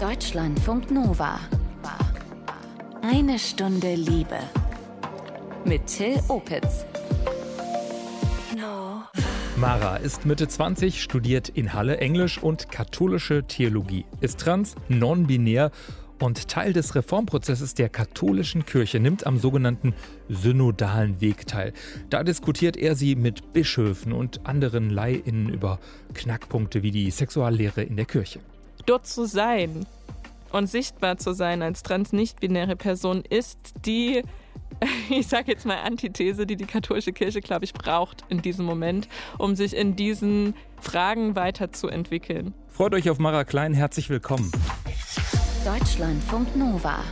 Deutschlandfunk Nova. Eine Stunde Liebe. Mit Till Opitz. Mara ist Mitte 20, studiert in Halle Englisch und katholische Theologie, ist trans, non-binär und Teil des Reformprozesses der katholischen Kirche nimmt am sogenannten synodalen Weg teil. Da diskutiert er sie mit Bischöfen und anderen Leihinnen über Knackpunkte wie die Sexuallehre in der Kirche. Dort zu sein und sichtbar zu sein als trans-nicht-binäre Person ist die, ich sage jetzt mal Antithese, die die katholische Kirche, glaube ich, braucht in diesem Moment, um sich in diesen Fragen weiterzuentwickeln. Freut euch auf Mara Klein, herzlich willkommen. Deutschlandfunk Nova.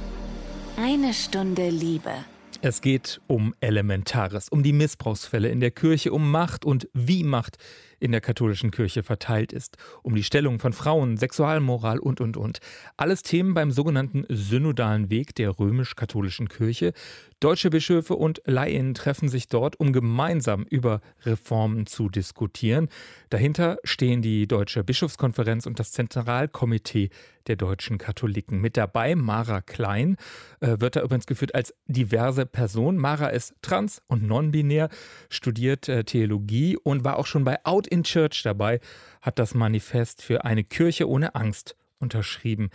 Eine Stunde Liebe. Es geht um Elementares, um die Missbrauchsfälle in der Kirche, um Macht und wie Macht in der katholischen Kirche verteilt ist, um die Stellung von Frauen, Sexualmoral und, und, und. Alles Themen beim sogenannten synodalen Weg der römisch-katholischen Kirche. Deutsche Bischöfe und Laien treffen sich dort, um gemeinsam über Reformen zu diskutieren. Dahinter stehen die Deutsche Bischofskonferenz und das Zentralkomitee der deutschen Katholiken. Mit dabei Mara Klein, äh, wird da übrigens geführt als diverse Person. Mara ist trans und non-binär, studiert äh, Theologie und war auch schon bei Out in Church dabei, hat das Manifest für eine Kirche ohne Angst unterschrieben.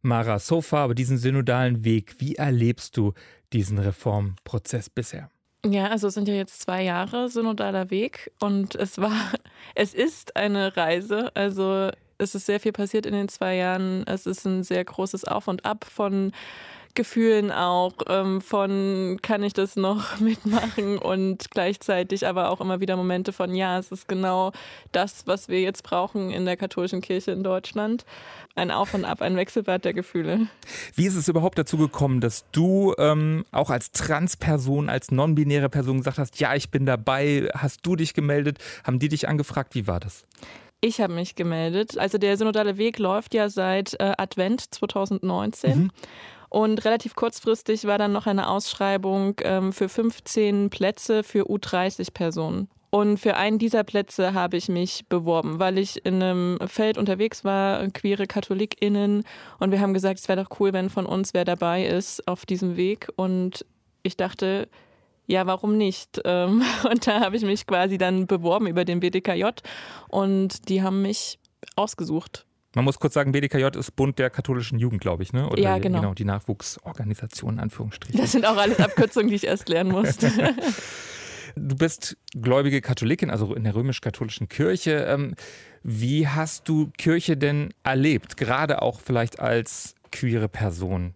Mara, so far aber diesen synodalen Weg, wie erlebst du diesen Reformprozess bisher? Ja, also es sind ja jetzt zwei Jahre synodaler Weg und es war, es ist eine Reise. Also es ist sehr viel passiert in den zwei Jahren. Es ist ein sehr großes Auf und Ab von Gefühlen auch, ähm, von kann ich das noch mitmachen und gleichzeitig aber auch immer wieder Momente von, ja, es ist genau das, was wir jetzt brauchen in der katholischen Kirche in Deutschland. Ein Auf und Ab, ein Wechselbad der Gefühle. Wie ist es überhaupt dazu gekommen, dass du ähm, auch als Transperson, als non-binäre Person gesagt hast, ja, ich bin dabei, hast du dich gemeldet, haben die dich angefragt, wie war das? Ich habe mich gemeldet. Also der synodale Weg läuft ja seit äh, Advent 2019. Mhm. Und relativ kurzfristig war dann noch eine Ausschreibung ähm, für 15 Plätze für U30-Personen. Und für einen dieser Plätze habe ich mich beworben, weil ich in einem Feld unterwegs war, queere KatholikInnen. Und wir haben gesagt, es wäre doch cool, wenn von uns wer dabei ist auf diesem Weg. Und ich dachte, ja, warum nicht? Ähm, und da habe ich mich quasi dann beworben über den BDKJ und die haben mich ausgesucht. Man muss kurz sagen, BDKJ ist Bund der katholischen Jugend, glaube ich, ne? Oder ja, genau. genau. Die Nachwuchsorganisation, in Anführungsstrichen. Das sind auch alles Abkürzungen, die ich erst lernen musste. Du bist gläubige Katholikin, also in der römisch-katholischen Kirche. Ähm, wie hast du Kirche denn erlebt? Gerade auch vielleicht als queere Person?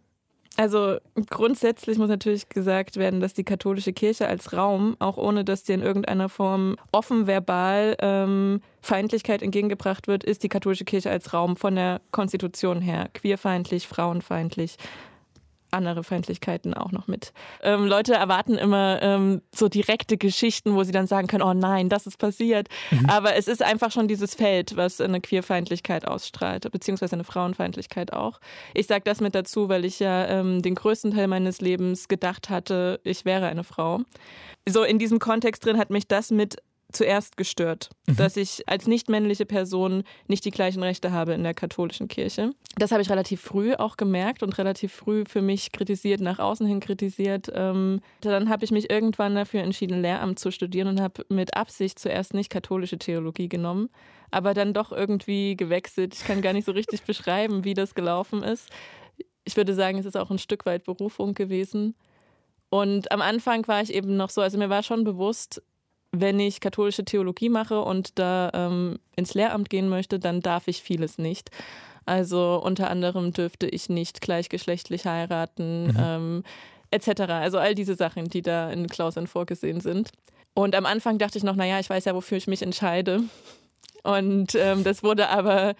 Also grundsätzlich muss natürlich gesagt werden, dass die katholische Kirche als Raum, auch ohne dass dir in irgendeiner Form offen verbal ähm, Feindlichkeit entgegengebracht wird, ist die katholische Kirche als Raum von der Konstitution her queerfeindlich, frauenfeindlich, andere Feindlichkeiten auch noch mit. Ähm, Leute erwarten immer ähm, so direkte Geschichten, wo sie dann sagen können, oh nein, das ist passiert. Mhm. Aber es ist einfach schon dieses Feld, was eine Queerfeindlichkeit ausstrahlt, beziehungsweise eine Frauenfeindlichkeit auch. Ich sage das mit dazu, weil ich ja ähm, den größten Teil meines Lebens gedacht hatte, ich wäre eine Frau. So in diesem Kontext drin hat mich das mit zuerst gestört, mhm. dass ich als nicht männliche Person nicht die gleichen Rechte habe in der katholischen Kirche. Das habe ich relativ früh auch gemerkt und relativ früh für mich kritisiert, nach außen hin kritisiert. Ähm, dann habe ich mich irgendwann dafür entschieden, Lehramt zu studieren und habe mit Absicht zuerst nicht katholische Theologie genommen, aber dann doch irgendwie gewechselt. Ich kann gar nicht so richtig beschreiben, wie das gelaufen ist. Ich würde sagen, es ist auch ein Stück weit Berufung gewesen. Und am Anfang war ich eben noch so, also mir war schon bewusst, wenn ich katholische Theologie mache und da ähm, ins Lehramt gehen möchte, dann darf ich vieles nicht. Also unter anderem dürfte ich nicht gleichgeschlechtlich heiraten, mhm. ähm, etc. Also all diese Sachen, die da in Klauseln vorgesehen sind. Und am Anfang dachte ich noch, naja, ich weiß ja, wofür ich mich entscheide. Und ähm, das wurde aber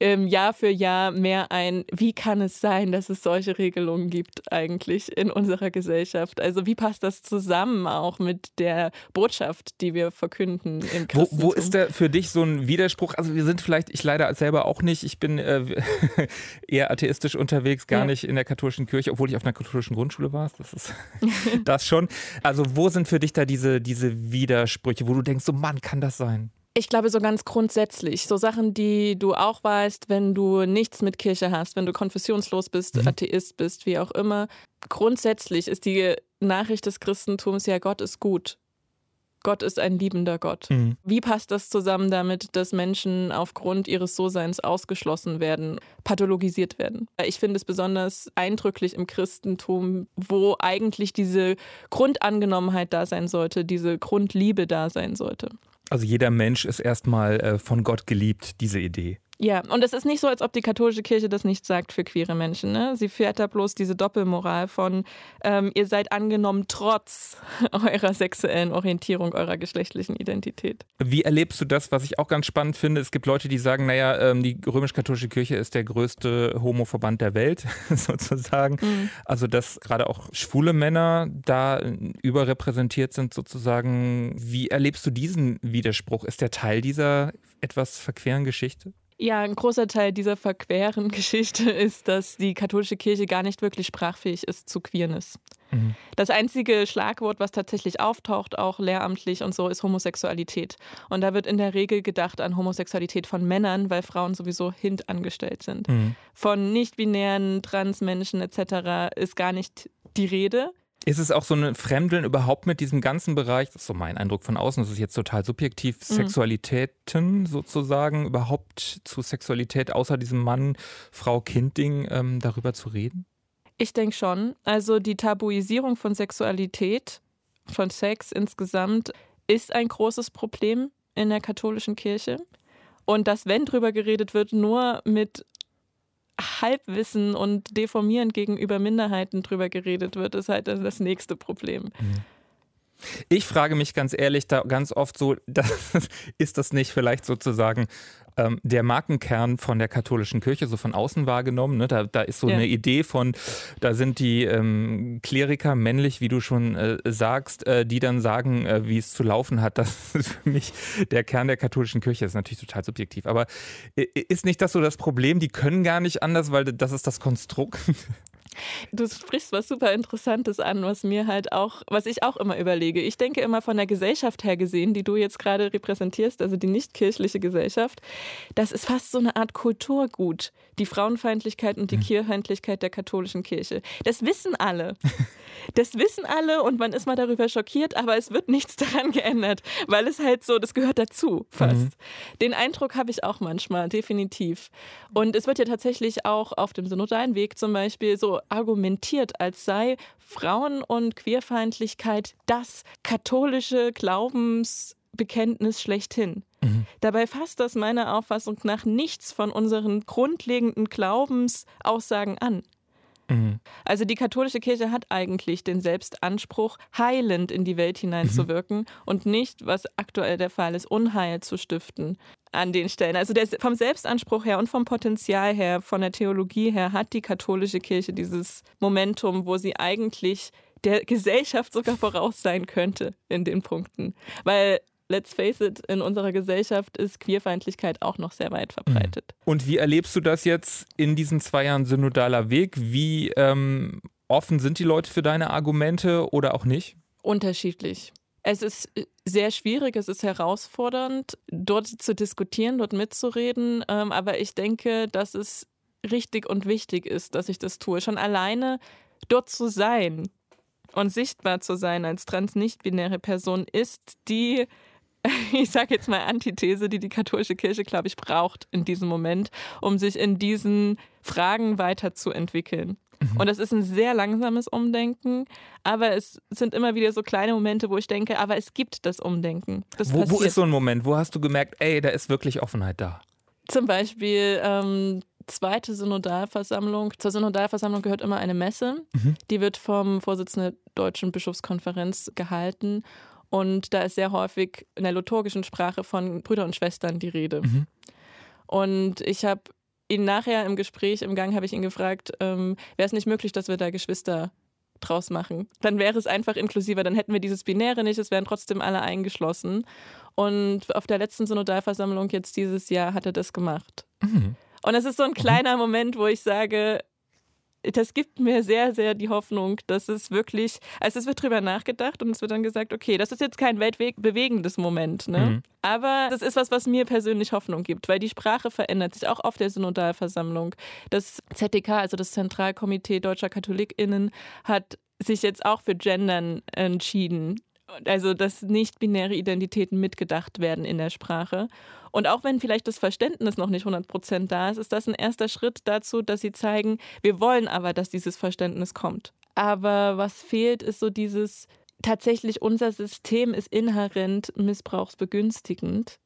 Jahr für Jahr mehr ein, wie kann es sein, dass es solche Regelungen gibt eigentlich in unserer Gesellschaft? Also wie passt das zusammen auch mit der Botschaft, die wir verkünden im Christentum? Wo, wo ist da für dich so ein Widerspruch? Also wir sind vielleicht, ich leider selber auch nicht, ich bin äh, eher atheistisch unterwegs, gar ja. nicht in der katholischen Kirche, obwohl ich auf einer katholischen Grundschule war. Das ist das schon. Also wo sind für dich da diese, diese Widersprüche, wo du denkst, so Mann, kann das sein? Ich glaube, so ganz grundsätzlich. So Sachen, die du auch weißt, wenn du nichts mit Kirche hast, wenn du konfessionslos bist, mhm. Atheist bist, wie auch immer. Grundsätzlich ist die Nachricht des Christentums ja, Gott ist gut. Gott ist ein liebender Gott. Mhm. Wie passt das zusammen damit, dass Menschen aufgrund ihres So-Seins ausgeschlossen werden, pathologisiert werden? Ich finde es besonders eindrücklich im Christentum, wo eigentlich diese Grundangenommenheit da sein sollte, diese Grundliebe da sein sollte. Also jeder Mensch ist erstmal äh, von Gott geliebt, diese Idee. Ja, und es ist nicht so, als ob die katholische Kirche das nicht sagt für queere Menschen. Ne? Sie fährt da bloß diese Doppelmoral von, ähm, ihr seid angenommen trotz eurer sexuellen Orientierung, eurer geschlechtlichen Identität. Wie erlebst du das, was ich auch ganz spannend finde? Es gibt Leute, die sagen, naja, ähm, die römisch-katholische Kirche ist der größte Homoverband der Welt, sozusagen. Mhm. Also, dass gerade auch schwule Männer da überrepräsentiert sind, sozusagen. Wie erlebst du diesen Widerspruch? Ist der Teil dieser etwas verqueren Geschichte? Ja, ein großer Teil dieser verqueren Geschichte ist, dass die katholische Kirche gar nicht wirklich sprachfähig ist zu Queerness. Mhm. Das einzige Schlagwort, was tatsächlich auftaucht, auch lehramtlich und so, ist Homosexualität. Und da wird in der Regel gedacht an Homosexualität von Männern, weil Frauen sowieso hintangestellt sind. Mhm. Von nicht-binären Transmenschen etc. ist gar nicht die Rede. Ist es auch so ein Fremdeln überhaupt mit diesem ganzen Bereich, das ist so mein Eindruck von außen, das ist jetzt total subjektiv, mhm. Sexualitäten sozusagen, überhaupt zu Sexualität außer diesem Mann, Frau, Kind-Ding ähm, darüber zu reden? Ich denke schon. Also die Tabuisierung von Sexualität, von Sex insgesamt, ist ein großes Problem in der katholischen Kirche. Und dass, wenn drüber geredet wird, nur mit Halbwissen und deformierend gegenüber Minderheiten drüber geredet wird, ist halt das nächste Problem. Mhm. Ich frage mich ganz ehrlich da ganz oft so, das, ist das nicht vielleicht sozusagen ähm, der Markenkern von der katholischen Kirche, so von außen wahrgenommen? Ne? Da, da ist so ja. eine Idee von, da sind die ähm, Kleriker männlich, wie du schon äh, sagst, äh, die dann sagen, äh, wie es zu laufen hat. Das ist für mich der Kern der katholischen Kirche. Das ist natürlich total subjektiv. Aber äh, ist nicht das so das Problem? Die können gar nicht anders, weil das ist das Konstrukt. Du sprichst was super Interessantes an, was mir halt auch, was ich auch immer überlege. Ich denke immer von der Gesellschaft her gesehen, die du jetzt gerade repräsentierst, also die nicht-kirchliche Gesellschaft, das ist fast so eine Art Kulturgut, die Frauenfeindlichkeit und die mhm. Queerfeindlichkeit der katholischen Kirche. Das wissen alle. Das wissen alle und man ist mal darüber schockiert, aber es wird nichts daran geändert, weil es halt so, das gehört dazu fast. Mhm. Den Eindruck habe ich auch manchmal, definitiv. Und es wird ja tatsächlich auch auf dem synodalen Weg zum Beispiel so argumentiert, als sei Frauen- und Queerfeindlichkeit das katholische Glaubensbekenntnis schlechthin. Mhm. Dabei fasst das meiner Auffassung nach nichts von unseren grundlegenden Glaubensaussagen an. Mhm. Also die katholische Kirche hat eigentlich den Selbstanspruch, heilend in die Welt hineinzuwirken mhm. und nicht, was aktuell der Fall ist, Unheil zu stiften an den Stellen. Also der, vom Selbstanspruch her und vom Potenzial her, von der Theologie her, hat die katholische Kirche dieses Momentum, wo sie eigentlich der Gesellschaft sogar voraus sein könnte in den Punkten. Weil let's face it, in unserer Gesellschaft ist Queerfeindlichkeit auch noch sehr weit verbreitet. Mhm. Und wie erlebst du das jetzt in diesen zwei Jahren synodaler Weg? Wie ähm, offen sind die Leute für deine Argumente oder auch nicht? Unterschiedlich. Es ist sehr schwierig, es ist herausfordernd, dort zu diskutieren, dort mitzureden. Ähm, aber ich denke, dass es richtig und wichtig ist, dass ich das tue. Schon alleine dort zu sein und sichtbar zu sein als trans-nicht-binäre Person ist die ich sage jetzt mal Antithese, die die katholische Kirche, glaube ich, braucht in diesem Moment, um sich in diesen Fragen weiterzuentwickeln. Mhm. Und das ist ein sehr langsames Umdenken, aber es sind immer wieder so kleine Momente, wo ich denke, aber es gibt das Umdenken. Das wo, wo, ist so ein Moment? Wo hast du gemerkt, ey, da ist wirklich Offenheit da? Zum Beispiel ähm, zweite Synodalversammlung. Zur Synodalversammlung gehört immer eine Messe. Mhm. Die wird vom Vorsitzenden der Deutschen Bischofskonferenz gehalten. Und da ist sehr häufig in der liturgischen Sprache von Brüder und Schwestern die Rede. Mhm. Und ich habe ihn nachher im Gespräch, im Gang, habe ich ihn gefragt, ähm, wäre es nicht möglich, dass wir da Geschwister draus machen? Dann wäre es einfach inklusiver, dann hätten wir dieses Binäre nicht, es wären trotzdem alle eingeschlossen. Und auf der letzten Synodalversammlung jetzt dieses Jahr hat er das gemacht. Mhm. Und es ist so ein kleiner Moment, wo ich sage, das gibt mir sehr, sehr die Hoffnung, dass es wirklich, also es wird drüber nachgedacht und es wird dann gesagt, okay, das ist jetzt kein weltbewegendes Moment, ne? Mhm. Aber das ist was, was mir persönlich Hoffnung gibt, weil die Sprache verändert sich auch auf der Synodalversammlung. Das ZDK, also das Zentralkomitee Deutscher KatholikInnen, hat sich jetzt auch für Gendern entschieden. Also, dass nicht-binäre Identitäten mitgedacht werden in der Sprache. Und auch wenn vielleicht das Verständnis noch nicht 100 Prozent da ist, ist das ein erster Schritt dazu, dass sie zeigen, wir wollen aber, dass dieses Verständnis kommt. Aber was fehlt, ist so dieses, tatsächlich unser System ist inhärent missbrauchsbegünstigend.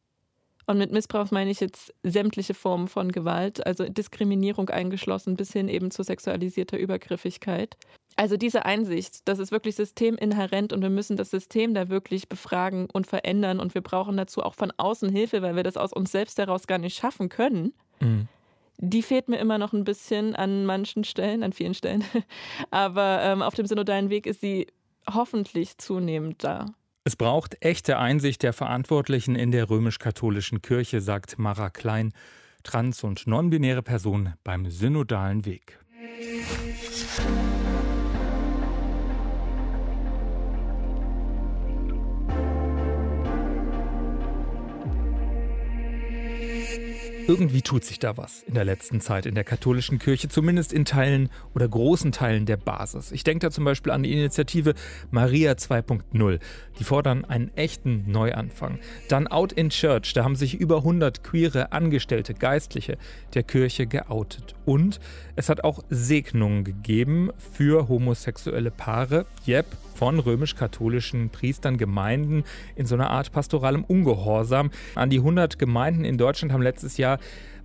Und mit Missbrauch meine ich jetzt sämtliche Formen von Gewalt, also Diskriminierung eingeschlossen bis hin eben zu sexualisierter Übergriffigkeit. Also diese Einsicht, das ist wirklich systeminhärent und wir müssen das System da wirklich befragen und verändern und wir brauchen dazu auch von außen Hilfe, weil wir das aus uns selbst heraus gar nicht schaffen können. Mhm. Die fehlt mir immer noch ein bisschen an manchen Stellen, an vielen Stellen. Aber ähm, auf dem synodalen Weg ist sie hoffentlich zunehmend da. Es braucht echte Einsicht der Verantwortlichen in der römisch-katholischen Kirche, sagt Mara Klein, trans- und nonbinäre Person beim synodalen Weg. Irgendwie tut sich da was in der letzten Zeit in der katholischen Kirche, zumindest in Teilen oder großen Teilen der Basis. Ich denke da zum Beispiel an die Initiative Maria 2.0. Die fordern einen echten Neuanfang. Dann Out in Church, da haben sich über 100 queere Angestellte, Geistliche der Kirche geoutet. Und es hat auch Segnungen gegeben für homosexuelle Paare. Yep, von römisch-katholischen Priestern, Gemeinden in so einer Art pastoralem Ungehorsam. An die 100 Gemeinden in Deutschland haben letztes Jahr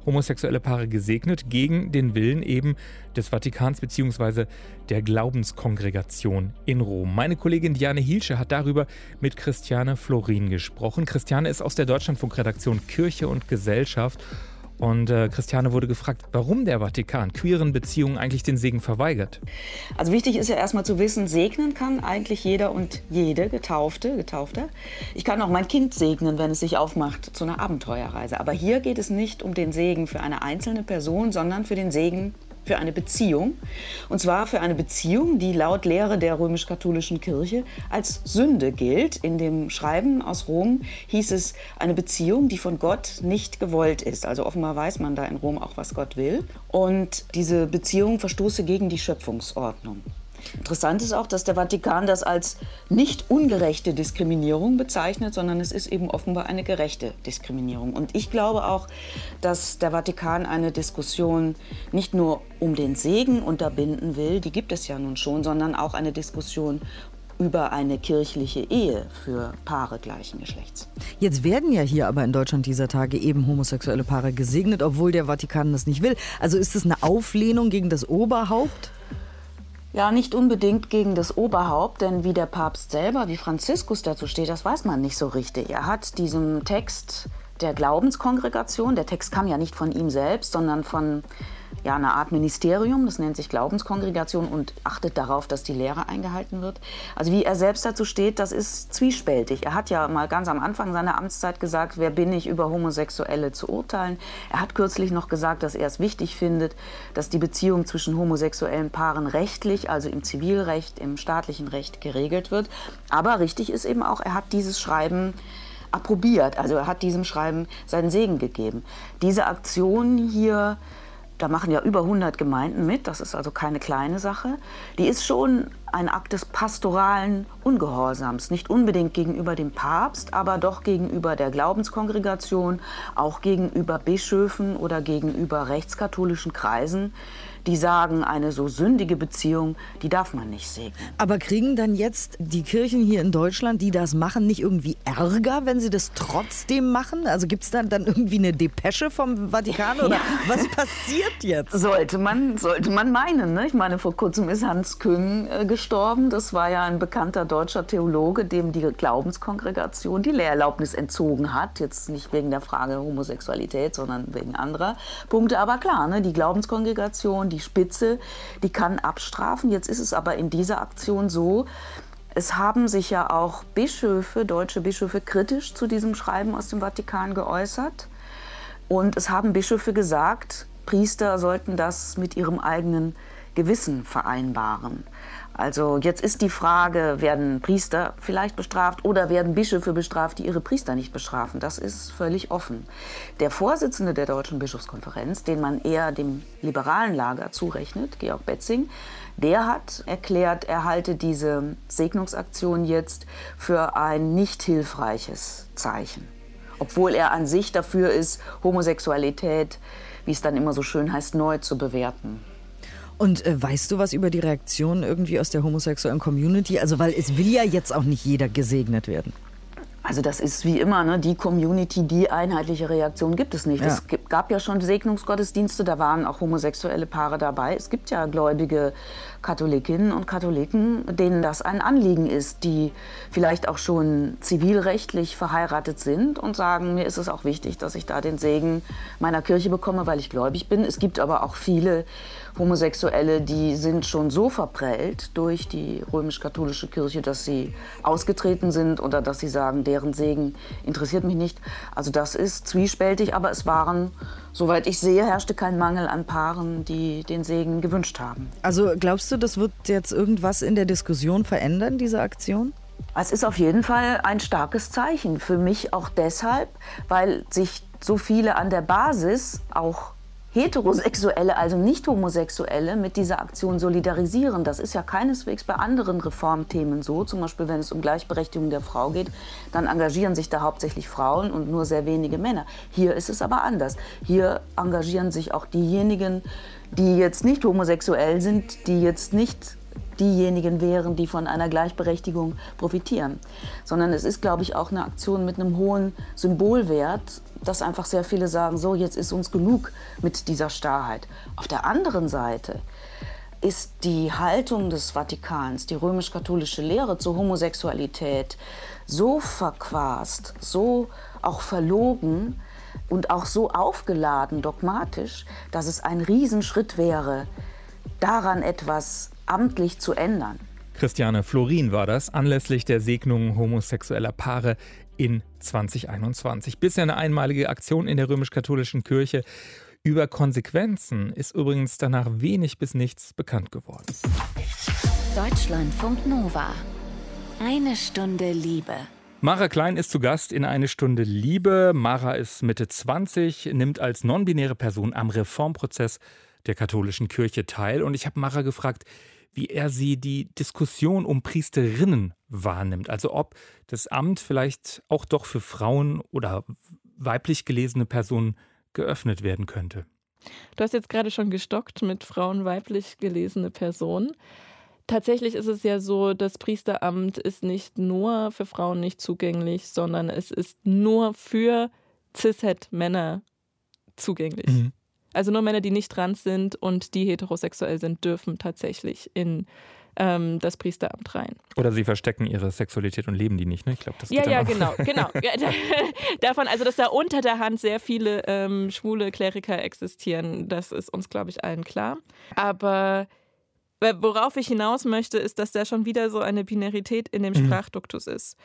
homosexuelle Paare gesegnet, gegen den Willen eben des Vatikans bzw. der Glaubenskongregation in Rom. Meine Kollegin Diane Hielsche hat darüber mit Christiane Florin gesprochen. Christiane ist aus der Deutschlandfunkredaktion Kirche und Gesellschaft und äh, Christiane wurde gefragt, warum der Vatikan queeren Beziehungen eigentlich den Segen verweigert. Also wichtig ist ja erstmal zu wissen, segnen kann eigentlich jeder und jede Getaufte, Getaufte. Ich kann auch mein Kind segnen, wenn es sich aufmacht zu einer Abenteuerreise. Aber hier geht es nicht um den Segen für eine einzelne Person, sondern für den Segen für eine Beziehung. Und zwar für eine Beziehung, die laut Lehre der römisch-katholischen Kirche als Sünde gilt. In dem Schreiben aus Rom hieß es eine Beziehung, die von Gott nicht gewollt ist. Also offenbar weiß man da in Rom auch, was Gott will. Und diese Beziehung verstoße gegen die Schöpfungsordnung. Interessant ist auch, dass der Vatikan das als nicht ungerechte Diskriminierung bezeichnet, sondern es ist eben offenbar eine gerechte Diskriminierung. Und ich glaube auch, dass der Vatikan eine Diskussion nicht nur um den Segen unterbinden will, die gibt es ja nun schon, sondern auch eine Diskussion über eine kirchliche Ehe für Paare gleichen Geschlechts. Jetzt werden ja hier aber in Deutschland dieser Tage eben homosexuelle Paare gesegnet, obwohl der Vatikan das nicht will. Also ist es eine Auflehnung gegen das Oberhaupt? Ja, nicht unbedingt gegen das Oberhaupt, denn wie der Papst selber, wie Franziskus dazu steht, das weiß man nicht so richtig. Er hat diesem Text der Glaubenskongregation, der Text kam ja nicht von ihm selbst, sondern von ja, eine Art Ministerium, das nennt sich Glaubenskongregation und achtet darauf, dass die Lehre eingehalten wird. Also wie er selbst dazu steht, das ist zwiespältig. Er hat ja mal ganz am Anfang seiner Amtszeit gesagt, wer bin ich, über Homosexuelle zu urteilen. Er hat kürzlich noch gesagt, dass er es wichtig findet, dass die Beziehung zwischen homosexuellen Paaren rechtlich, also im Zivilrecht, im staatlichen Recht geregelt wird. Aber richtig ist eben auch, er hat dieses Schreiben approbiert. Also er hat diesem Schreiben seinen Segen gegeben. Diese Aktion hier da machen ja über 100 Gemeinden mit, das ist also keine kleine Sache. Die ist schon ein Akt des pastoralen Ungehorsams, nicht unbedingt gegenüber dem Papst, aber doch gegenüber der Glaubenskongregation, auch gegenüber Bischöfen oder gegenüber rechtskatholischen Kreisen, die sagen, eine so sündige Beziehung, die darf man nicht segnen. Aber kriegen dann jetzt die Kirchen hier in Deutschland, die das machen, nicht irgendwie Ärger, wenn sie das trotzdem machen? Also gibt es dann, dann irgendwie eine Depesche vom Vatikan oder ja. was passiert jetzt? Sollte man, sollte man meinen. Ne? Ich meine, vor kurzem ist Hans Küng äh, gestorben. Das war ja ein bekannter deutscher Theologe, dem die Glaubenskongregation die Lehrerlaubnis entzogen hat. Jetzt nicht wegen der Frage Homosexualität, sondern wegen anderer Punkte. Aber klar, ne? die Glaubenskongregation, die die Spitze, die kann abstrafen. Jetzt ist es aber in dieser Aktion so, es haben sich ja auch Bischöfe, deutsche Bischöfe, kritisch zu diesem Schreiben aus dem Vatikan geäußert. Und es haben Bischöfe gesagt, Priester sollten das mit ihrem eigenen Gewissen vereinbaren. Also jetzt ist die Frage, werden Priester vielleicht bestraft oder werden Bischöfe bestraft, die ihre Priester nicht bestrafen? Das ist völlig offen. Der Vorsitzende der Deutschen Bischofskonferenz, den man eher dem liberalen Lager zurechnet, Georg Betzing, der hat erklärt, er halte diese Segnungsaktion jetzt für ein nicht hilfreiches Zeichen. Obwohl er an sich dafür ist, Homosexualität, wie es dann immer so schön heißt, neu zu bewerten. Und äh, weißt du was über die Reaktion irgendwie aus der homosexuellen Community? Also, weil es will ja jetzt auch nicht jeder gesegnet werden. Also das ist wie immer, ne, die Community, die einheitliche Reaktion gibt es nicht. Ja. Es gab ja schon Segnungsgottesdienste, da waren auch homosexuelle Paare dabei. Es gibt ja gläubige Katholikinnen und Katholiken, denen das ein Anliegen ist, die vielleicht auch schon zivilrechtlich verheiratet sind und sagen, mir ist es auch wichtig, dass ich da den Segen meiner Kirche bekomme, weil ich gläubig bin. Es gibt aber auch viele Homosexuelle, die sind schon so verprellt durch die römisch-katholische Kirche, dass sie ausgetreten sind oder dass sie sagen, deren Segen interessiert mich nicht. Also das ist zwiespältig, aber es waren, soweit ich sehe, herrschte kein Mangel an Paaren, die den Segen gewünscht haben. Also glaubst du, das wird jetzt irgendwas in der Diskussion verändern, diese Aktion? Es ist auf jeden Fall ein starkes Zeichen. Für mich auch deshalb, weil sich so viele an der Basis auch Heterosexuelle, also nicht Homosexuelle, mit dieser Aktion solidarisieren. Das ist ja keineswegs bei anderen Reformthemen so. Zum Beispiel, wenn es um Gleichberechtigung der Frau geht, dann engagieren sich da hauptsächlich Frauen und nur sehr wenige Männer. Hier ist es aber anders. Hier engagieren sich auch diejenigen, die jetzt nicht homosexuell sind, die jetzt nicht diejenigen wären, die von einer Gleichberechtigung profitieren. Sondern es ist, glaube ich, auch eine Aktion mit einem hohen Symbolwert, dass einfach sehr viele sagen, so, jetzt ist uns genug mit dieser Starrheit. Auf der anderen Seite ist die Haltung des Vatikans, die römisch-katholische Lehre zur Homosexualität so verquast, so auch verlogen und auch so aufgeladen dogmatisch, dass es ein Riesenschritt wäre, daran etwas amtlich zu ändern. Christiane Florin war das, anlässlich der Segnung homosexueller Paare in 2021. Bisher eine einmalige Aktion in der römisch-katholischen Kirche. Über Konsequenzen ist übrigens danach wenig bis nichts bekannt geworden. Deutschlandfunk Nova. Eine Stunde Liebe. Mara Klein ist zu Gast in Eine Stunde Liebe. Mara ist Mitte 20, nimmt als non-binäre Person am Reformprozess der katholischen Kirche teil. Und ich habe Mara gefragt, wie er sie die Diskussion um Priesterinnen wahrnimmt. Also ob das Amt vielleicht auch doch für Frauen oder weiblich gelesene Personen geöffnet werden könnte. Du hast jetzt gerade schon gestockt mit Frauen weiblich gelesene Personen. Tatsächlich ist es ja so, das Priesteramt ist nicht nur für Frauen nicht zugänglich, sondern es ist nur für Cis-Het-Männer zugänglich. Mhm. Also nur Männer, die nicht trans sind und die heterosexuell sind, dürfen tatsächlich in ähm, das Priesteramt rein. Oder sie verstecken ihre Sexualität und leben die nicht, ne? Ich glaube, das Ja, ja, genau, genau. Davon, also dass da unter der Hand sehr viele ähm, schwule Kleriker existieren, das ist uns, glaube ich, allen klar. Aber Worauf ich hinaus möchte, ist, dass da schon wieder so eine Binarität in dem mhm. Sprachduktus ist.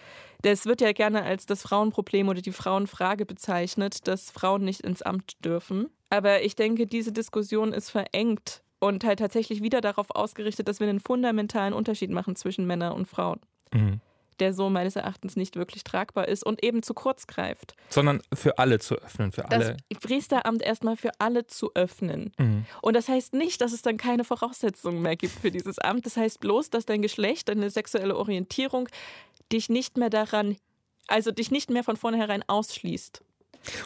Das wird ja gerne als das Frauenproblem oder die Frauenfrage bezeichnet, dass Frauen nicht ins Amt dürfen. Aber ich denke, diese Diskussion ist verengt und halt tatsächlich wieder darauf ausgerichtet, dass wir einen fundamentalen Unterschied machen zwischen Männern und Frauen. Mhm der so meines Erachtens nicht wirklich tragbar ist und eben zu kurz greift. Sondern für alle zu öffnen, für alle. Das Priesteramt erstmal für alle zu öffnen. Mhm. Und das heißt nicht, dass es dann keine Voraussetzungen mehr gibt für dieses Amt. Das heißt bloß, dass dein Geschlecht, deine sexuelle Orientierung dich nicht mehr daran, also dich nicht mehr von vornherein ausschließt.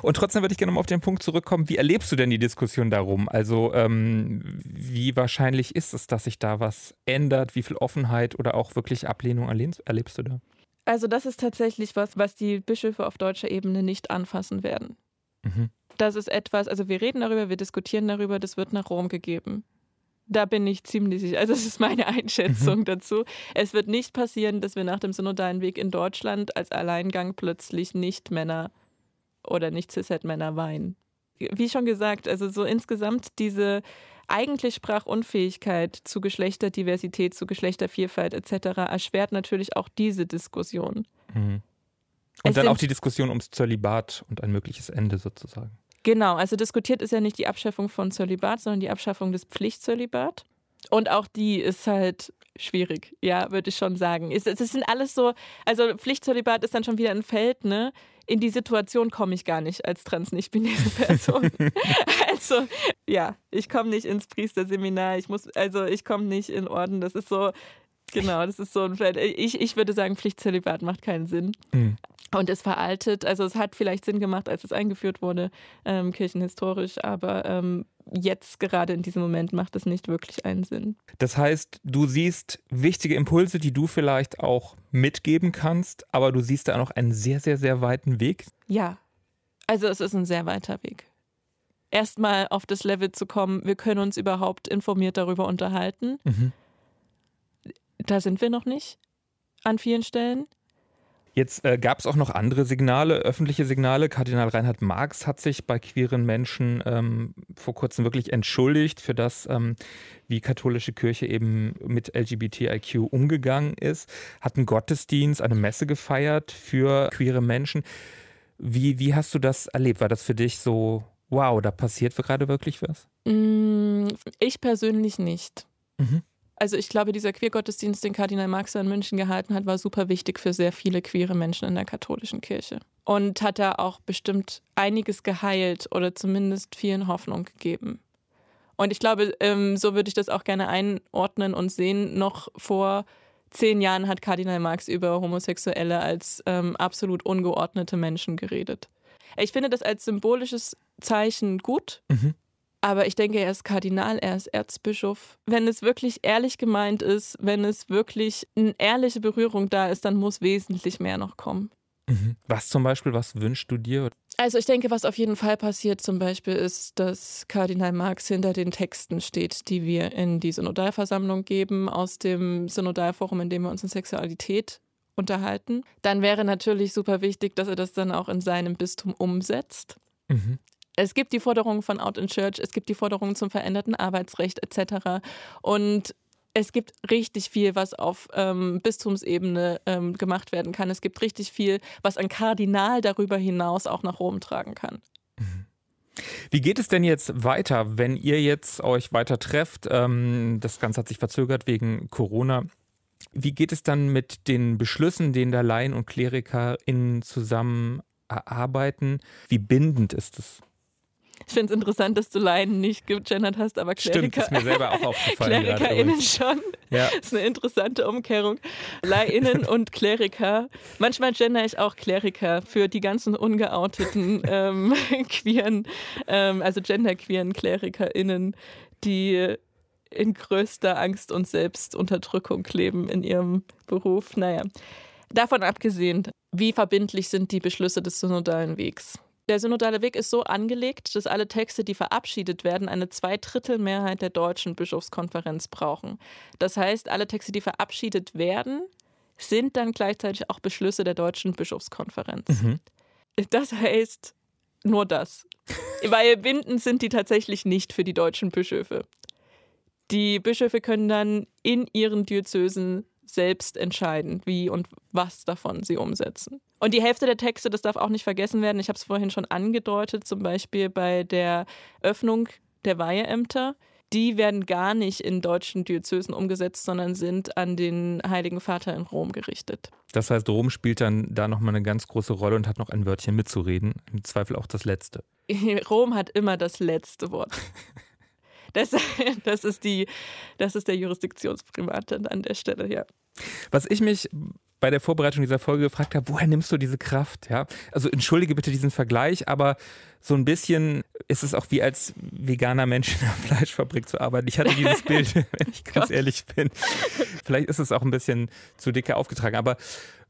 Und trotzdem würde ich gerne mal auf den Punkt zurückkommen, wie erlebst du denn die Diskussion darum? Also ähm, wie wahrscheinlich ist es, dass sich da was ändert? Wie viel Offenheit oder auch wirklich Ablehnung erlebst du da? Also das ist tatsächlich was, was die Bischöfe auf deutscher Ebene nicht anfassen werden. Mhm. Das ist etwas, also wir reden darüber, wir diskutieren darüber, das wird nach Rom gegeben. Da bin ich ziemlich sicher. Also, das ist meine Einschätzung mhm. dazu. Es wird nicht passieren, dass wir nach dem synodalen Weg in Deutschland als Alleingang plötzlich nicht Männer oder nicht Cis-Het-Männer weinen. Wie schon gesagt, also so insgesamt diese eigentlich Sprachunfähigkeit zu Geschlechterdiversität, zu Geschlechtervielfalt etc. erschwert natürlich auch diese Diskussion. Mhm. Und es dann auch die Diskussion ums Zölibat und ein mögliches Ende sozusagen. Genau, also diskutiert ist ja nicht die Abschaffung von Zölibat, sondern die Abschaffung des Pflichtzölibat. Und auch die ist halt schwierig, ja, würde ich schon sagen. Es, es sind alles so, also Pflichtzölibat ist dann schon wieder ein Feld, ne? In die Situation komme ich gar nicht als trans nicht-binäre Person. also, ja, ich komme nicht ins Priesterseminar, ich muss, also ich komme nicht in Orden. Das ist so, Genau, das ist so ein Feld. Ich, ich würde sagen, Pflichtzölibat macht keinen Sinn. Mhm. Und ist veraltet. Also es hat vielleicht Sinn gemacht, als es eingeführt wurde, ähm, kirchenhistorisch, aber ähm, jetzt gerade in diesem Moment macht es nicht wirklich einen Sinn. Das heißt, du siehst wichtige Impulse, die du vielleicht auch mitgeben kannst, aber du siehst da noch einen sehr, sehr, sehr weiten Weg. Ja, also es ist ein sehr weiter Weg. Erstmal auf das Level zu kommen, wir können uns überhaupt informiert darüber unterhalten. Mhm da sind wir noch nicht an vielen Stellen. Jetzt äh, gab es auch noch andere Signale, öffentliche Signale. Kardinal Reinhard Marx hat sich bei queeren Menschen ähm, vor kurzem wirklich entschuldigt für das, ähm, wie katholische Kirche eben mit LGBTIQ umgegangen ist, hat einen Gottesdienst, eine Messe gefeiert für queere Menschen. Wie, wie hast du das erlebt? War das für dich so, wow, da passiert gerade wirklich was? Mm, ich persönlich nicht. Mhm. Also ich glaube, dieser Queergottesdienst, den Kardinal Marx in München gehalten hat, war super wichtig für sehr viele queere Menschen in der katholischen Kirche. Und hat da auch bestimmt einiges geheilt oder zumindest vielen Hoffnung gegeben. Und ich glaube, ähm, so würde ich das auch gerne einordnen und sehen. Noch vor zehn Jahren hat Kardinal Marx über Homosexuelle als ähm, absolut ungeordnete Menschen geredet. Ich finde das als symbolisches Zeichen gut. Mhm. Aber ich denke, er ist Kardinal, er ist Erzbischof. Wenn es wirklich ehrlich gemeint ist, wenn es wirklich eine ehrliche Berührung da ist, dann muss wesentlich mehr noch kommen. Mhm. Was zum Beispiel, was wünschst du dir? Also ich denke, was auf jeden Fall passiert zum Beispiel ist, dass Kardinal Marx hinter den Texten steht, die wir in die Synodalversammlung geben, aus dem Synodalforum, in dem wir uns in Sexualität unterhalten. Dann wäre natürlich super wichtig, dass er das dann auch in seinem Bistum umsetzt. Mhm. Es gibt die Forderungen von Out in Church, es gibt die Forderungen zum veränderten Arbeitsrecht etc. Und es gibt richtig viel, was auf ähm, Bistumsebene ähm, gemacht werden kann. Es gibt richtig viel, was ein Kardinal darüber hinaus auch nach Rom tragen kann. Mhm. Wie geht es denn jetzt weiter, wenn ihr jetzt euch weiter trefft? Ähm, das Ganze hat sich verzögert wegen Corona. Wie geht es dann mit den Beschlüssen, den da Laien und KlerikerInnen zusammen erarbeiten? Wie bindend ist es? Ich finde es interessant, dass du Laien nicht gegendert hast, aber Kleriker. Stimmt, ist mir selber auch aufgefallen. KlerikerInnen schon. Ja. Das ist eine interessante Umkehrung. LaiInnen und Kleriker. Manchmal gender ich auch Kleriker für die ganzen ungeouteten ähm, queeren, ähm, also genderqueeren KlerikerInnen, die in größter Angst und Selbstunterdrückung leben in ihrem Beruf. Naja, davon abgesehen, wie verbindlich sind die Beschlüsse des synodalen Wegs? Der synodale Weg ist so angelegt, dass alle Texte, die verabschiedet werden, eine Zweidrittelmehrheit der deutschen Bischofskonferenz brauchen. Das heißt, alle Texte, die verabschiedet werden, sind dann gleichzeitig auch Beschlüsse der deutschen Bischofskonferenz. Mhm. Das heißt nur das. Weil bindend sind die tatsächlich nicht für die deutschen Bischöfe. Die Bischöfe können dann in ihren Diözesen selbst entscheiden, wie und was davon sie umsetzen. Und die Hälfte der Texte, das darf auch nicht vergessen werden, ich habe es vorhin schon angedeutet, zum Beispiel bei der Öffnung der Weiheämter, die werden gar nicht in deutschen Diözesen umgesetzt, sondern sind an den Heiligen Vater in Rom gerichtet. Das heißt, Rom spielt dann da nochmal eine ganz große Rolle und hat noch ein Wörtchen mitzureden, im Zweifel auch das letzte. Rom hat immer das letzte Wort. Das, das, ist die, das ist der Jurisdiktionsprimat an der Stelle, ja. Was ich mich bei der Vorbereitung dieser Folge gefragt habe, woher nimmst du diese Kraft? Ja, also entschuldige bitte diesen Vergleich, aber so ein bisschen ist es auch wie als veganer Mensch in einer Fleischfabrik zu arbeiten. Ich hatte dieses Bild, wenn ich ganz ehrlich bin. Vielleicht ist es auch ein bisschen zu dicke aufgetragen, aber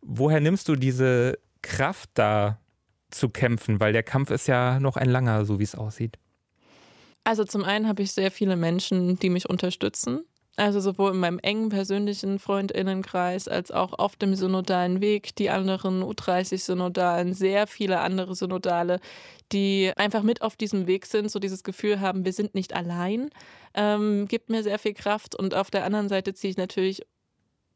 woher nimmst du diese Kraft da zu kämpfen? Weil der Kampf ist ja noch ein langer, so wie es aussieht. Also zum einen habe ich sehr viele Menschen, die mich unterstützen. Also sowohl in meinem engen persönlichen Freundinnenkreis als auch auf dem synodalen Weg, die anderen U30-Synodalen, sehr viele andere Synodale, die einfach mit auf diesem Weg sind, so dieses Gefühl haben, wir sind nicht allein, ähm, gibt mir sehr viel Kraft. Und auf der anderen Seite ziehe ich natürlich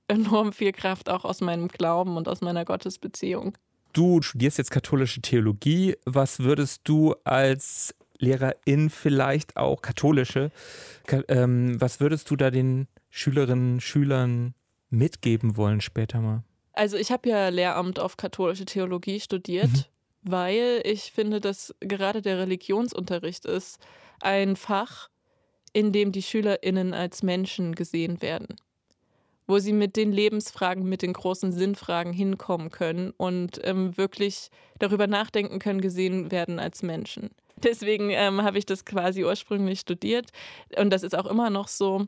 enorm viel Kraft auch aus meinem Glauben und aus meiner Gottesbeziehung. Du studierst jetzt katholische Theologie. Was würdest du als Religionslehrerin vielleicht auch, katholische. Ähm, was würdest du da den Schülerinnen, Schülern mitgeben wollen später mal? Also ich habe ja Lehramt auf katholische Theologie studiert, mhm. weil ich finde, dass gerade der Religionsunterricht ist ein Fach, in dem die Schülerinnen als Menschen gesehen werden wo sie mit den Lebensfragen, mit den großen Sinnfragen hinkommen können und ähm, wirklich darüber nachdenken können, gesehen werden als Menschen. Deswegen ähm, habe ich das quasi ursprünglich studiert und das ist auch immer noch so.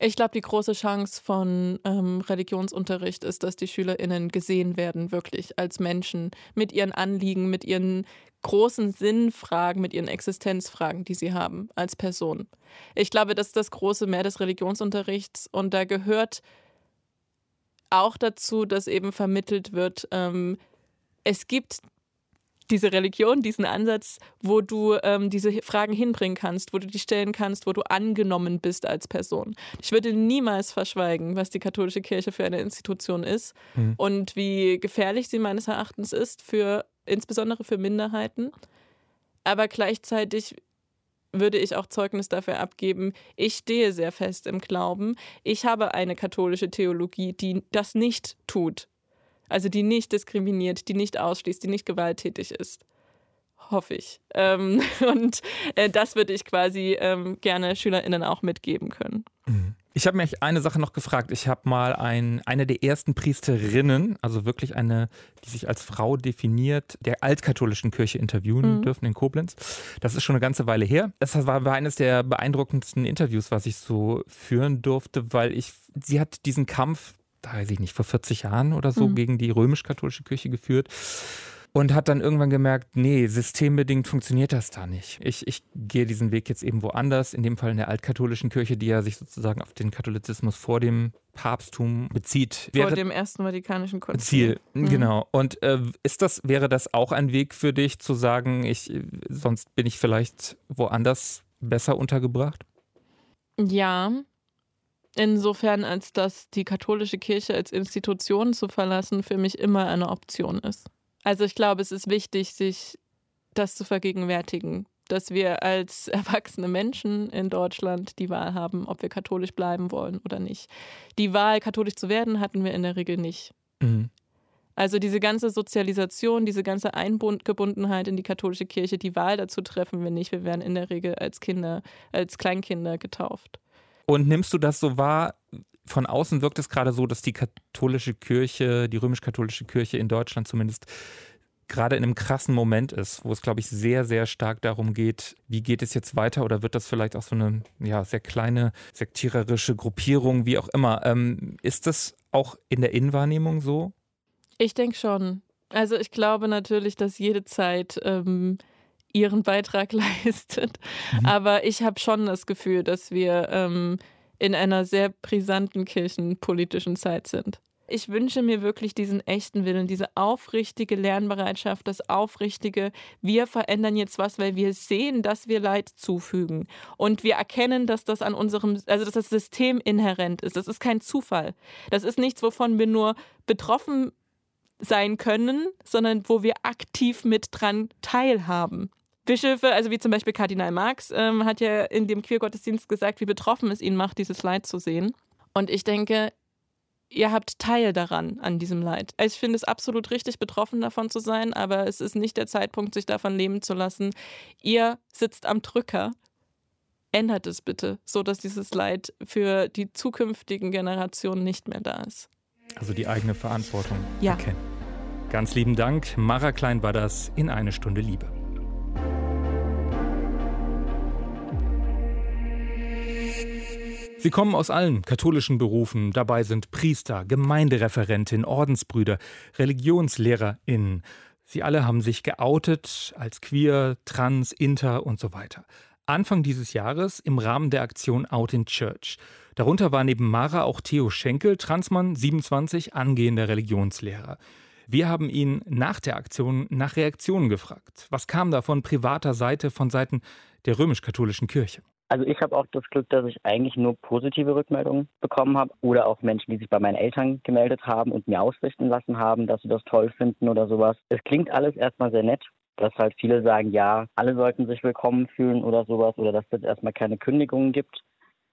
Ich glaube, die große Chance von ähm, Religionsunterricht ist, dass die SchülerInnen gesehen werden, wirklich als Menschen, mit ihren Anliegen, mit ihren großen Sinnfragen, mit ihren Existenzfragen, die sie haben als Person. Ich glaube, das ist das große Mehr des Religionsunterrichts und da gehört auch dazu, dass eben vermittelt wird, ähm, es gibt diese Religion, diesen Ansatz, wo du ähm, diese Fragen hinbringen kannst, wo du die stellen kannst, wo du angenommen bist als Person. Ich würde niemals verschweigen, was die katholische Kirche für eine Institution ist mhm. und wie gefährlich sie meines Erachtens ist, für insbesondere für Minderheiten. Aber gleichzeitig würde ich auch Zeugnis dafür abgeben, ich stehe sehr fest im Glauben. Ich habe eine katholische Theologie, die das nicht tut. Also die nicht diskriminiert, die nicht ausschließt, die nicht gewalttätig ist. Hoffe ich. Ähm, und äh, das würde ich quasi ähm, gerne SchülerInnen auch mitgeben können. Mhm. Ich habe mich eine Sache noch gefragt. Ich habe mal ein, eine der ersten Priesterinnen, also wirklich eine, die sich als Frau definiert, der altkatholischen Kirche interviewen mhm. dürfen in Koblenz. Das ist schon eine ganze Weile her. Das war, war eines der beeindruckendsten Interviews, was ich so führen durfte, weil ich, sie hat diesen Kampf, weiß ich nicht, vor 40 Jahren oder so mhm. gegen die römisch-katholische Kirche geführt und hat dann irgendwann gemerkt, nee, systembedingt funktioniert das da nicht. Ich, ich gehe diesen Weg jetzt eben woanders, in dem Fall in der altkatholischen Kirche, die ja sich sozusagen auf den Katholizismus vor dem Papsttum bezieht. Vor wäre dem ersten Vatikanischen Konzil. Ziel, mhm. genau. Und äh, ist das, wäre das auch ein Weg für dich zu sagen, ich, sonst bin ich vielleicht woanders besser untergebracht? Ja, insofern, als dass die katholische Kirche als Institution zu verlassen für mich immer eine Option ist. Also ich glaube, es ist wichtig, sich das zu vergegenwärtigen, dass wir als erwachsene Menschen in Deutschland die Wahl haben, ob wir katholisch bleiben wollen oder nicht. Die Wahl, katholisch zu werden, hatten wir in der Regel nicht. Mhm. Also diese ganze Sozialisation, diese ganze Eingebundenheit in die katholische Kirche, die Wahl dazu treffen wir nicht. Wir werden in der Regel als Kinder, als Kleinkinder getauft. Und nimmst du das so wahr? von außen wirkt es gerade so, dass die katholische Kirche, die römisch-katholische Kirche in Deutschland zumindest gerade in einem krassen Moment ist, wo es, glaube ich, sehr, sehr stark darum geht, wie geht es jetzt weiter oder wird das vielleicht auch so eine ja, sehr kleine sektiererische Gruppierung, wie auch immer. Ähm, ist das auch in der Innenwahrnehmung so? Ich denke schon. Also ich glaube natürlich, dass jede Zeit ähm, ihren Beitrag leistet. Mhm. Aber ich habe schon das Gefühl, dass wir ähm, in einer sehr brisanten kirchenpolitischen Zeit sind. Ich wünsche mir wirklich diesen echten Willen, diese aufrichtige Lernbereitschaft, das aufrichtige, wir verändern jetzt was, weil wir sehen, dass wir Leid zufügen. Und wir erkennen, dass das an unserem, also dass das System inhärent ist. Das ist kein Zufall. Das ist nichts, wovon wir nur betroffen sein können, sondern wo wir aktiv mit dran teilhaben. Bischöfe, also wie zum Beispiel Kardinal Marx, ähm, hat ja in dem Queergottesdienst gesagt, wie betroffen es ihn macht, dieses Leid zu sehen. Und ich denke, ihr habt Teil daran, an diesem Leid. Ich finde es absolut richtig, betroffen davon zu sein, aber es ist nicht der Zeitpunkt, sich davon leben zu lassen. Ihr sitzt am Drücker. Ändert es bitte, so dass dieses Leid für die zukünftigen Generationen nicht mehr da ist. Also die eigene Verantwortung ja. erkennen. Ganz lieben Dank. Mara Klein war das in eine Stunde Liebe. Sie kommen aus allen katholischen Berufen. Dabei sind Priester, Gemeindereferentin, Ordensbrüder, ReligionslehrerInnen. Sie alle haben sich geoutet als queer, trans, inter und so weiter. Anfang dieses Jahres im Rahmen der Aktion Out in Church. Darunter war neben Mara auch Theo Schenkel, Transmann 27, angehender Religionslehrer. Wir haben ihn nach der Aktion nach Reaktionen gefragt. Was kam da von privater Seite, von Seiten der römisch-katholischen Kirche? Also ich habe auch das Glück, dass ich eigentlich nur positive Rückmeldungen bekommen habe oder auch Menschen, die sich bei meinen Eltern gemeldet haben und mir ausrichten lassen haben, dass sie das toll finden oder sowas. Es klingt alles erstmal sehr nett dass halt viele sagen, ja, alle sollten sich willkommen fühlen oder sowas oder dass es erstmal keine Kündigungen gibt.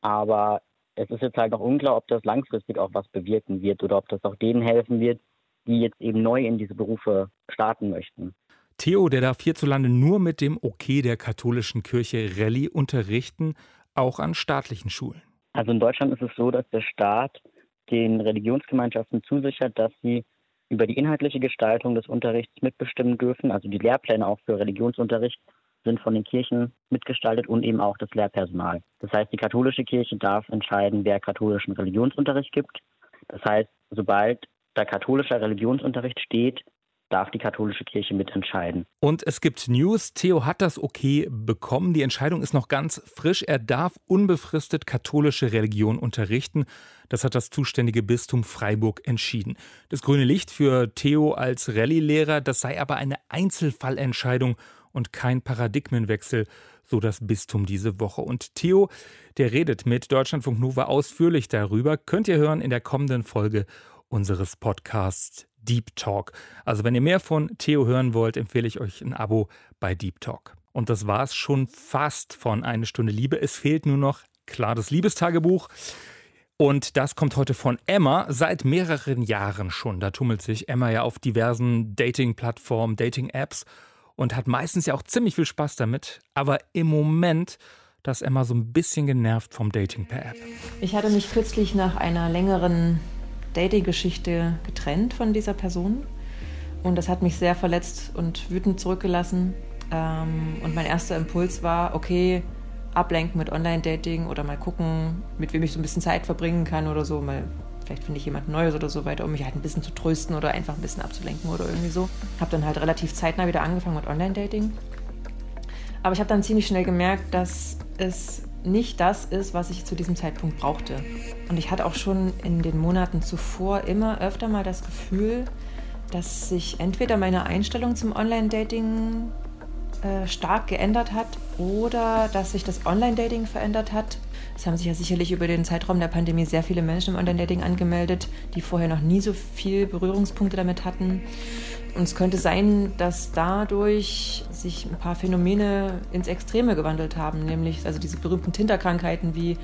Aber es ist jetzt halt noch unklar, ob das langfristig auch was bewirken wird oder ob das auch denen helfen wird, die jetzt eben neu in diese Berufe starten möchten. Theo, der darf hierzulande nur mit dem Okay der katholischen Kirche Rallye unterrichten, auch an staatlichen Schulen. Also in Deutschland ist es so, dass der Staat den Religionsgemeinschaften zusichert, dass sie über die inhaltliche Gestaltung des Unterrichts mitbestimmen dürfen. Also die Lehrpläne auch für Religionsunterricht sind von den Kirchen mitgestaltet und eben auch das Lehrpersonal. Das heißt, die katholische Kirche darf entscheiden, wer katholischen Religionsunterricht gibt. Das heißt, sobald da katholischer Religionsunterricht steht, darf die katholische Kirche mitentscheiden. Und es gibt News. Theo hat das okay bekommen. Die Entscheidung ist noch ganz frisch. Er darf unbefristet katholische Religion unterrichten. Das hat das zuständige Bistum Freiburg entschieden. Das grüne Licht für Theo als Rallye-Lehrer, das sei aber eine Einzelfallentscheidung und kein Paradigmenwechsel, so das Bistum diese Woche. Und Theo, der redet mit Deutschlandfunk Nova ausführlich darüber, könnt ihr hören in der kommenden Folge unseres Podcasts Deep Talk. Also wenn ihr mehr von Theo hören wollt, empfehle ich euch ein Abo bei Deep Talk. Und das war es schon fast von Eine Stunde Liebe. Es fehlt nur noch klar das Liebestagebuch. Und das kommt heute von Emma seit mehreren Jahren schon. Da tummelt sich Emma ja auf diversen Dating-Plattformen, Dating-Apps und hat meistens ja auch ziemlich viel Spaß damit. Aber im Moment da ist Emma so ein bisschen genervt vom Dating per App. Ich hatte mich kürzlich nach einer längeren Dating-Geschichte getrennt von dieser Person. Und das hat mich sehr verletzt und wütend zurückgelassen. Ähm, und mein erster Impuls war, okay, ablenken mit Online-Dating oder mal gucken, mit wem ich so ein bisschen Zeit verbringen kann oder so. Mal, vielleicht finde ich jemand Neues oder so weiter, um mich halt ein bisschen zu trösten oder einfach ein bisschen abzulenken oder irgendwie so. Habe dann halt relativ zeitnah wieder angefangen mit Online-Dating. Aber ich habe dann ziemlich schnell gemerkt, dass es nicht das ist, was ich zu diesem Zeitpunkt brauchte. Und ich hatte auch schon in den Monaten zuvor immer öfter mal das Gefühl, dass sich entweder meine Einstellung zum Online-Dating äh, stark geändert hat oder dass sich das Online-Dating verändert hat. Es haben sich ja sicherlich über den Zeitraum der Pandemie sehr viele Menschen im Online-Dating angemeldet, die vorher noch nie so viel Berührungspunkte damit hatten. Und es könnte sein, dass dadurch sich ein paar Phänomene ins Extreme gewandelt haben, nämlich also diese berühmten Tinder-Krankheiten wie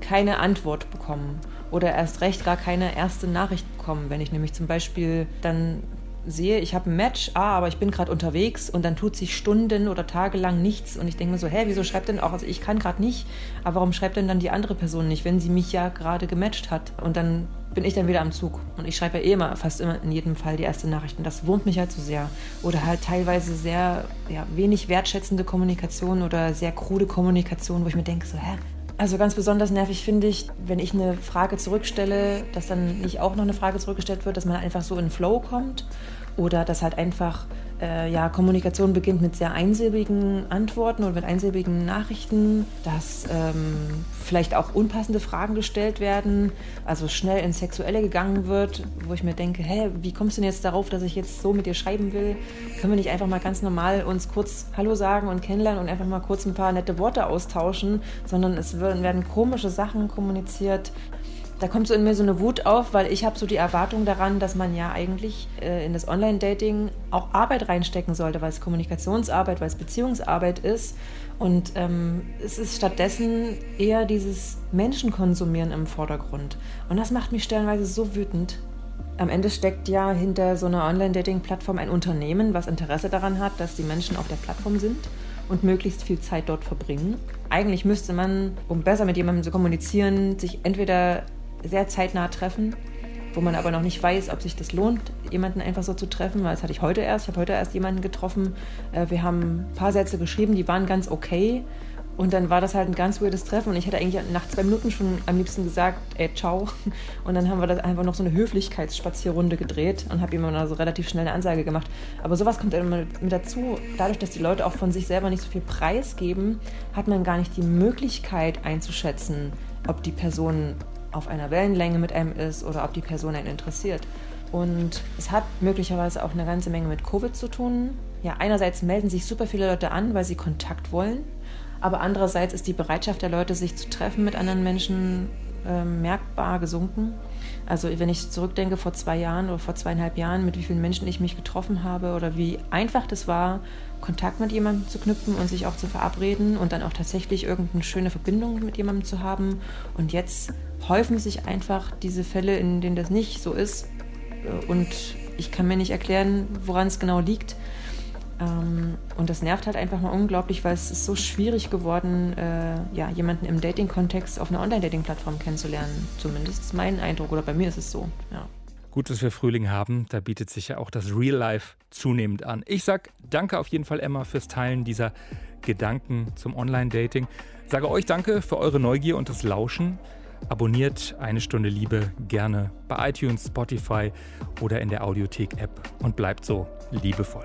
keine Antwort bekommen oder erst recht gar keine erste Nachricht bekommen. Wenn ich nämlich zum Beispiel dann sehe, ich habe ein Match, ah, aber ich bin gerade unterwegs und dann tut sich Stunden oder Tage lang nichts und ich denke mir so, hä, wieso schreibt denn auch, also ich kann gerade nicht, aber warum schreibt denn dann die andere Person nicht, wenn sie mich ja gerade gematcht hat? Und dann bin ich dann wieder am Zug und ich schreibe ja eh immer, fast immer in jedem Fall die erste Nachricht und das wurmt mich halt so sehr. Oder halt teilweise sehr ja, wenig wertschätzende Kommunikation oder sehr krude Kommunikation, wo ich mir denke so, hä, also ganz besonders nervig finde ich, wenn ich eine Frage zurückstelle, dass dann nicht auch noch eine Frage zurückgestellt wird, dass man einfach so in Flow kommt oder dass halt einfach äh, ja, Kommunikation beginnt mit sehr einsilbigen Antworten oder mit einsilbigen Nachrichten, dass ähm, vielleicht auch unpassende Fragen gestellt werden, also schnell ins Sexuelle gegangen wird, wo ich mir denke, hä, wie kommst du denn jetzt darauf, dass ich jetzt so mit dir schreiben will? Können wir nicht einfach mal ganz normal uns kurz Hallo sagen und kennenlernen und einfach mal kurz ein paar nette Worte austauschen, sondern es werden komische Sachen kommuniziert, da kommt so in mir so eine Wut auf, weil ich habe so die Erwartung daran, dass man ja eigentlich äh, in das Online-Dating auch Arbeit reinstecken sollte, weil es Kommunikationsarbeit, weil es Beziehungsarbeit ist. Und ähm, es ist stattdessen eher dieses Menschenkonsumieren im Vordergrund. Und das macht mich stellenweise so wütend. Am Ende steckt ja hinter so einer Online-Dating-Plattform ein Unternehmen, was Interesse daran hat, dass die Menschen auf der Plattform sind und möglichst viel Zeit dort verbringen. Eigentlich müsste man, um besser mit jemandem zu kommunizieren, sich entweder sehr zeitnah treffen, wo man aber noch nicht weiß, ob sich das lohnt, jemanden einfach so zu treffen, weil das hatte ich heute erst. Ich habe heute erst jemanden getroffen. Äh, wir haben ein paar Sätze geschrieben, die waren ganz okay. Und dann war das halt ein ganz weirdes Treffen und ich hätte eigentlich nach zwei Minuten schon am liebsten gesagt, ey, ciao. Und dann haben wir das einfach noch so eine Höflichkeitsspazierrunde gedreht und habe ihm dann so relativ schnell eine Ansage gemacht. Aber sowas kommt immer mit dazu. Dadurch, dass die Leute auch von sich selber nicht so viel preisgeben, hat man gar nicht die Möglichkeit einzuschätzen, ob die Person auf einer Wellenlänge mit einem ist oder ob die Person einen interessiert. Und es hat möglicherweise auch eine ganze Menge mit Covid zu tun. Ja, einerseits melden sich super viele Leute an, weil sie Kontakt wollen, aber andererseits ist die Bereitschaft der Leute, sich zu treffen mit anderen Menschen, äh, merkbar gesunken. Also wenn ich zurückdenke vor zwei Jahren oder vor zweieinhalb Jahren, mit wie vielen Menschen ich mich getroffen habe oder wie einfach das war, Kontakt mit jemandem zu knüpfen und sich auch zu verabreden und dann auch tatsächlich irgendeine schöne Verbindung mit jemandem zu haben. Und jetzt häufen sich einfach diese Fälle, in denen das nicht so ist. Und ich kann mir nicht erklären, woran es genau liegt. Ähm, und das nervt halt einfach mal unglaublich, weil es ist so schwierig geworden, äh, ja, jemanden im Dating-Kontext auf einer Online-Dating-Plattform kennenzulernen. Zumindest ist mein Eindruck oder bei mir ist es so. Ja. Gut, dass wir Frühling haben, da bietet sich ja auch das Real Life zunehmend an. Ich sag danke auf jeden Fall, Emma, fürs Teilen dieser Gedanken zum Online-Dating. Sage euch danke für eure Neugier und das Lauschen. Abonniert eine Stunde Liebe gerne bei iTunes, Spotify oder in der Audiothek-App und bleibt so liebevoll.